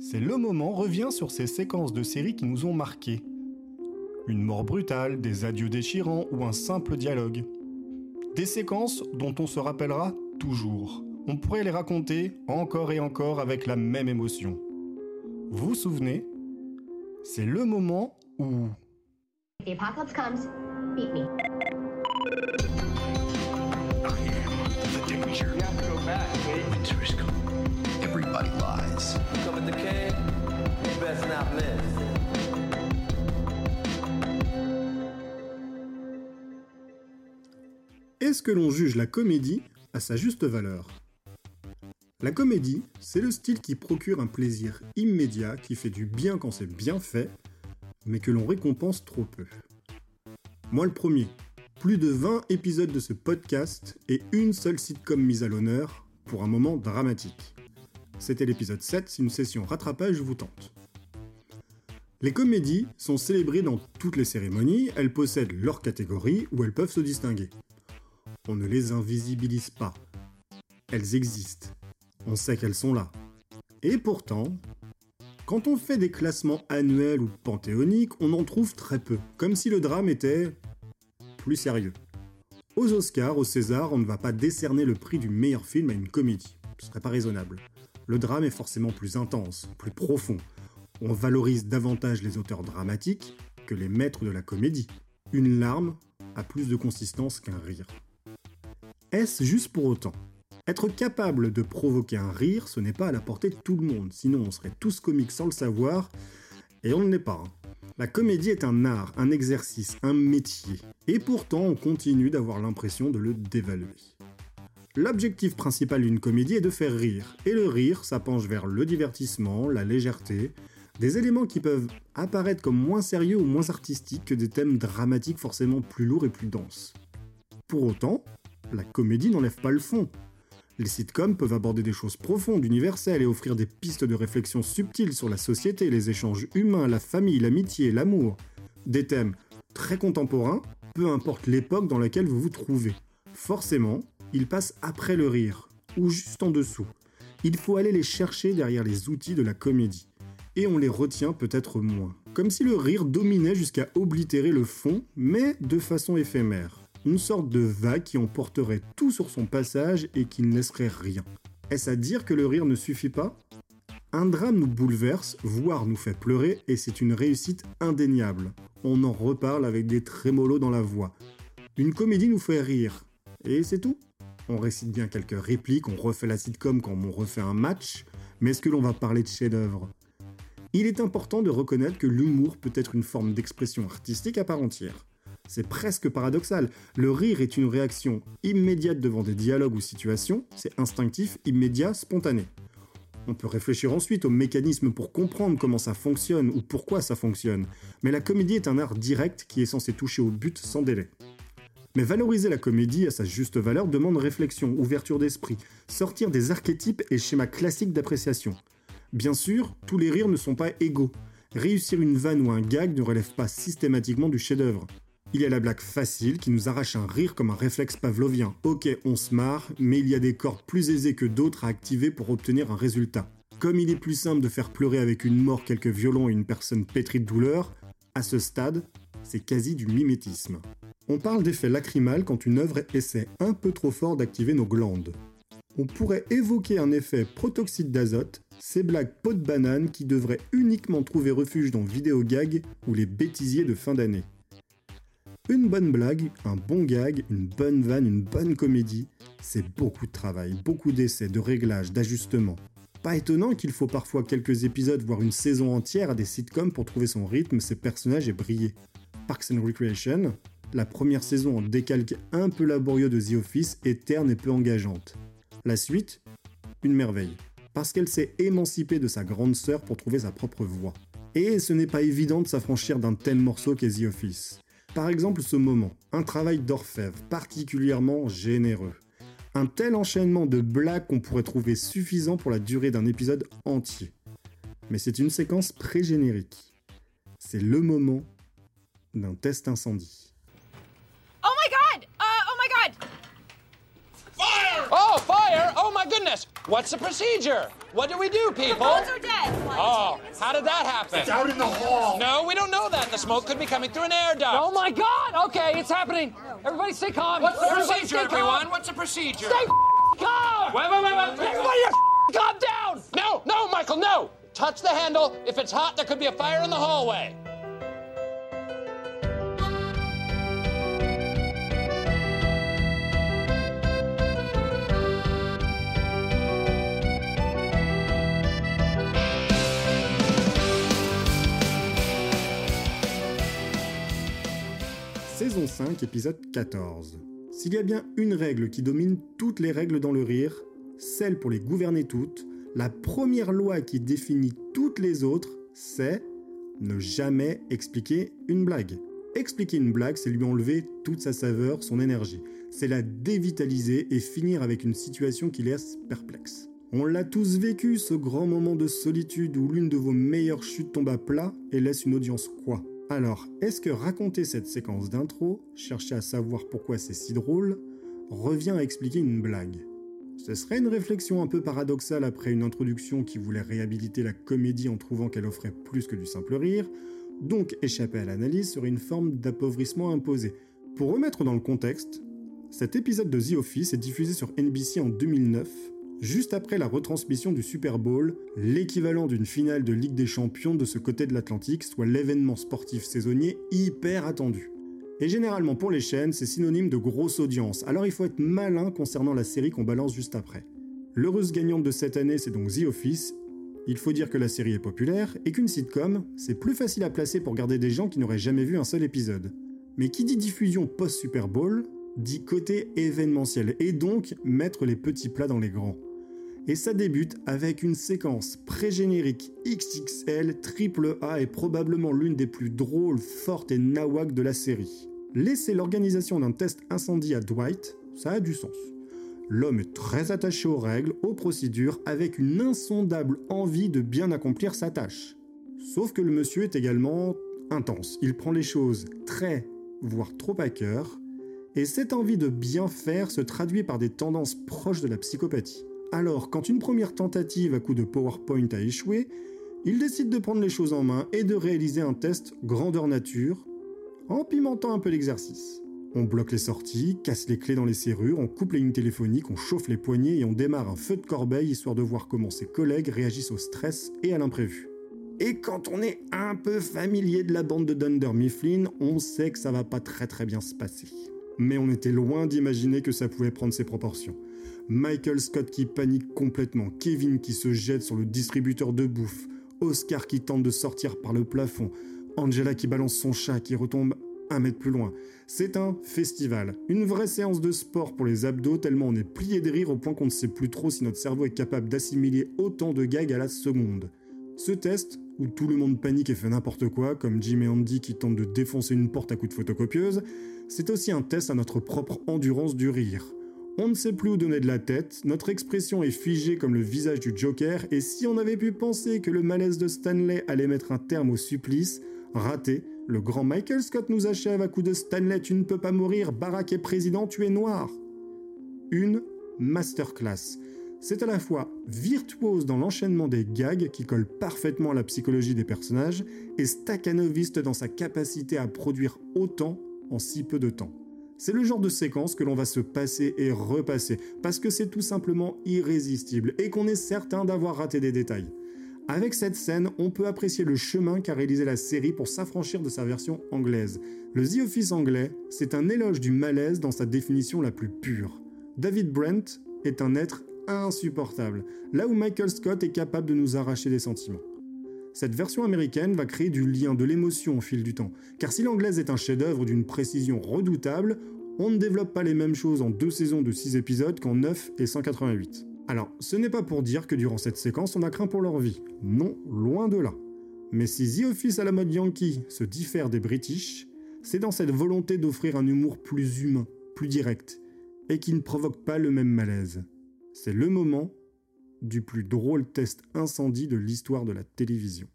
C'est le moment revient sur ces séquences de séries qui nous ont marqués. Une mort brutale, des adieux déchirants ou un simple dialogue. Des séquences dont on se rappellera toujours. On pourrait les raconter encore et encore avec la même émotion. Vous vous souvenez? C'est le moment où... The apocalypse comes, beat me. The danger. You have to go back, Wade. Winter is coming. Everybody lies. Come at the cave. You best not miss. Est-ce que l'on juge la comédie à sa juste valeur? La comédie, c'est le style qui procure un plaisir immédiat, qui fait du bien quand c'est bien fait, mais que l'on récompense trop peu. Moi le premier, plus de 20 épisodes de ce podcast et une seule sitcom mise à l'honneur pour un moment dramatique. C'était l'épisode 7, si une session rattrapage vous tente. Les comédies sont célébrées dans toutes les cérémonies, elles possèdent leur catégorie où elles peuvent se distinguer. On ne les invisibilise pas. Elles existent. On sait qu'elles sont là. Et pourtant, quand on fait des classements annuels ou panthéoniques, on en trouve très peu, comme si le drame était plus sérieux. Aux Oscars, au César, on ne va pas décerner le prix du meilleur film à une comédie. Ce serait pas raisonnable. Le drame est forcément plus intense, plus profond. On valorise davantage les auteurs dramatiques que les maîtres de la comédie. Une larme a plus de consistance qu'un rire. Est-ce juste pour autant? Être capable de provoquer un rire, ce n'est pas à la portée de tout le monde, sinon on serait tous comiques sans le savoir, et on ne l'est pas. hein. La comédie est un art, un exercice, un métier, et pourtant on continue d'avoir l'impression de le dévaluer. L'objectif principal d'une comédie est de faire rire, et le rire, ça vers le divertissement, la légèreté, des éléments qui peuvent apparaître comme moins sérieux ou moins artistiques que des thèmes dramatiques forcément plus lourds et plus denses. Pour autant, la comédie n'enlève pas le fond. Les sitcoms peuvent aborder des choses profondes, universelles et offrir des pistes de réflexion subtiles sur la société, les échanges humains, la famille, l'amitié, l'amour. Des thèmes très contemporains, peu importe l'époque dans laquelle vous vous trouvez. Forcément, ils passent après le rire, ou juste en dessous. Il faut aller les chercher derrière les outils de la comédie. Et on les retient peut-être moins. Comme si le rire dominait jusqu'à oblitérer le fond, mais de façon éphémère une sorte de vague qui emporterait tout sur son passage et qui ne laisserait rien. Est-ce à dire que le rire ne suffit pas? Un drame nous bouleverse, voire nous fait pleurer, et c'est une réussite indéniable. On en reparle avec des trémolos dans la voix. Une comédie nous fait rire, et c'est tout. On récite bien quelques répliques, on refait la sitcom comme on refait un match, mais est-ce que l'on va parler de chef-d'œuvre? Il est important de reconnaître que l'humour peut être une forme d'expression artistique à part entière. C'est presque paradoxal. Le rire est une réaction immédiate devant des dialogues ou situations, c'est instinctif, immédiat, spontané. On peut réfléchir ensuite aux mécanismes pour comprendre comment ça fonctionne ou pourquoi ça fonctionne, mais la comédie est un art direct qui est censé toucher au but sans délai. Mais valoriser la comédie à sa juste valeur demande réflexion, ouverture d'esprit, sortir des archétypes et schémas classiques d'appréciation. Bien sûr, tous les rires ne sont pas égaux. Réussir une vanne ou un gag ne relève pas systématiquement du chef-d'œuvre. Il y a la blague facile qui nous arrache un rire comme un réflexe pavlovien. Ok, on se marre, mais il y a des cordes plus aisées que d'autres à activer pour obtenir un résultat. Comme il est plus simple de faire pleurer avec une mort, quelques violons et une personne pétrie de douleur, à ce stade, c'est quasi du mimétisme. On parle d'effet lacrymal quand une œuvre essaie un peu trop fort d'activer nos glandes. On pourrait évoquer un effet protoxyde d'azote, ces blagues peau de banane qui devraient uniquement trouver refuge dans vidéo gag ou les bêtisiers de fin d'année. Une bonne blague, un bon gag, une bonne vanne, une bonne comédie, c'est beaucoup de travail, beaucoup d'essais, de réglages, d'ajustements. Pas étonnant qu'il faut parfois quelques épisodes, voire une saison entière à des sitcoms pour trouver son rythme, ses personnages et briller. Parks and Recreation, la première saison en décalque un peu laborieux de The Office est terne et peu engageante. La suite, une merveille, parce qu'elle s'est émancipée de sa grande sœur pour trouver sa propre voie. Et ce n'est pas évident de s'affranchir d'un tel morceau qu'est The Office. Par exemple ce moment, un travail d'orfèvre particulièrement généreux. Un tel enchaînement de blagues qu'on pourrait trouver suffisant pour la durée d'un épisode entier. Mais c'est une séquence pré-générique. C'est le moment d'un test incendie. My goodness! What's the procedure? What do we do, people? The people? bones are dead. Oh, How did that happen? It's out in the hall. No, we don't know that. The smoke could be coming through an air duct. Oh my God! Okay, it's happening. Everybody, stay calm. What's the Everybody procedure, calm. everyone? What's the procedure? Stay calm. Wait, wait, wait, wait. Everybody, calm down. No, no, Michael, no. Touch the handle. If it's hot, there could be a fire in the hallway. Saison 5, épisode 14. S'il y a bien une règle qui domine toutes les règles dans le rire, celle pour les gouverner toutes, la première loi qui définit toutes les autres, c'est ne jamais expliquer une blague. Expliquer une blague, c'est lui enlever toute sa saveur, son énergie. C'est la dévitaliser et finir avec une situation qui laisse perplexe. On l'a tous vécu, ce grand moment de solitude où l'une de vos meilleures chutes tombe à plat et laisse une audience quoi? Alors, est-ce que raconter cette séquence d'intro, chercher à savoir pourquoi c'est si drôle, revient à expliquer une blague? Ce serait une réflexion un peu paradoxale après une introduction qui voulait réhabiliter la comédie en trouvant qu'elle offrait plus que du simple rire, donc échapper à l'analyse serait une forme d'appauvrissement imposé. Pour remettre dans le contexte, cet épisode de The Office est diffusé sur NBC en 2009, juste après la retransmission du Super Bowl, l'équivalent d'une finale de Ligue des Champions de ce côté de l'Atlantique, soit l'événement sportif saisonnier hyper attendu. Et généralement pour les chaînes, c'est synonyme de grosse audience, alors il faut être malin concernant la série qu'on balance juste après. L'heureuse gagnante de cette année, c'est donc The Office. Il faut dire que la série est populaire et qu'une sitcom, c'est plus facile à placer pour garder des gens qui n'auraient jamais vu un seul épisode. Mais qui dit diffusion post-Super Bowl, dit côté événementiel, et donc mettre les petits plats dans les grands. Et ça débute avec une séquence pré-générique XXL triple A et probablement l'une des plus drôles, fortes et nawak de la série. Laisser l'organisation d'un test incendie à Dwight, ça a du sens. L'homme est très attaché aux règles, aux procédures, avec une insondable envie de bien accomplir sa tâche. Sauf que le monsieur est également intense. Il prend les choses très, voire trop à cœur, et cette envie de bien faire se traduit par des tendances proches de la psychopathie. Alors, quand une première tentative à coup de PowerPoint a échoué, il décide de prendre les choses en main et de réaliser un test grandeur nature, en pimentant un peu l'exercice. On bloque les sorties, casse les clés dans les serrures, on coupe les lignes téléphoniques, on chauffe les poignets et on démarre un feu de corbeille histoire de voir comment ses collègues réagissent au stress et à l'imprévu. Et quand on est un peu familier de la bande de Dunder Mifflin, on sait que ça va pas très très bien se passer. Mais on était loin d'imaginer que ça pouvait prendre ses proportions. Michael Scott qui panique complètement, Kevin qui se jette sur le distributeur de bouffe, Oscar qui tente de sortir par le plafond, Angela qui balance son chat qui retombe un mètre plus loin. C'est un festival, une vraie séance de sport pour les abdos tellement on est plié de rire au point qu'on ne sait plus trop si notre cerveau est capable d'assimiler autant de gags à la seconde. Ce test, où tout le monde panique et fait n'importe quoi, comme Jim et Andy qui tentent de défoncer une porte à coups de photocopieuse, c'est aussi un test à notre propre endurance du rire. On ne sait plus où donner de la tête, notre expression est figée comme le visage du Joker, et si on avait pu penser que le malaise de Stanley allait mettre un terme au supplice, raté, le grand Michael Scott nous achève à coup de Stanley, tu ne peux pas mourir, Barack est président, tu es noir. Une masterclass. C'est à la fois virtuose dans l'enchaînement des gags qui collent parfaitement à la psychologie des personnages et staccanoviste dans sa capacité à produire autant en si peu de temps. C'est le genre de séquence que l'on va se passer et repasser, parce que c'est tout simplement irrésistible et qu'on est certain d'avoir raté des détails. Avec cette scène, on peut apprécier le chemin qu'a réalisé la série pour s'affranchir de sa version anglaise. Le The Office anglais, c'est un éloge du malaise dans sa définition la plus pure. David Brent est un être insupportable, là où Michael Scott est capable de nous arracher des sentiments. Cette version américaine va créer du lien, de l'émotion au fil du temps. Car si l'anglaise est un chef-d'œuvre d'une précision redoutable, on ne développe pas les mêmes choses en deux saisons de 6 épisodes qu'en 9 et 188. Alors, ce n'est pas pour dire que durant cette séquence, on a craint pour leur vie. Non, loin de là. Mais si The Office à la mode Yankee se diffère des British, c'est dans cette volonté d'offrir un humour plus humain, plus direct, et qui ne provoque pas le même malaise. C'est le moment du plus drôle test incendie de l'histoire de la télévision.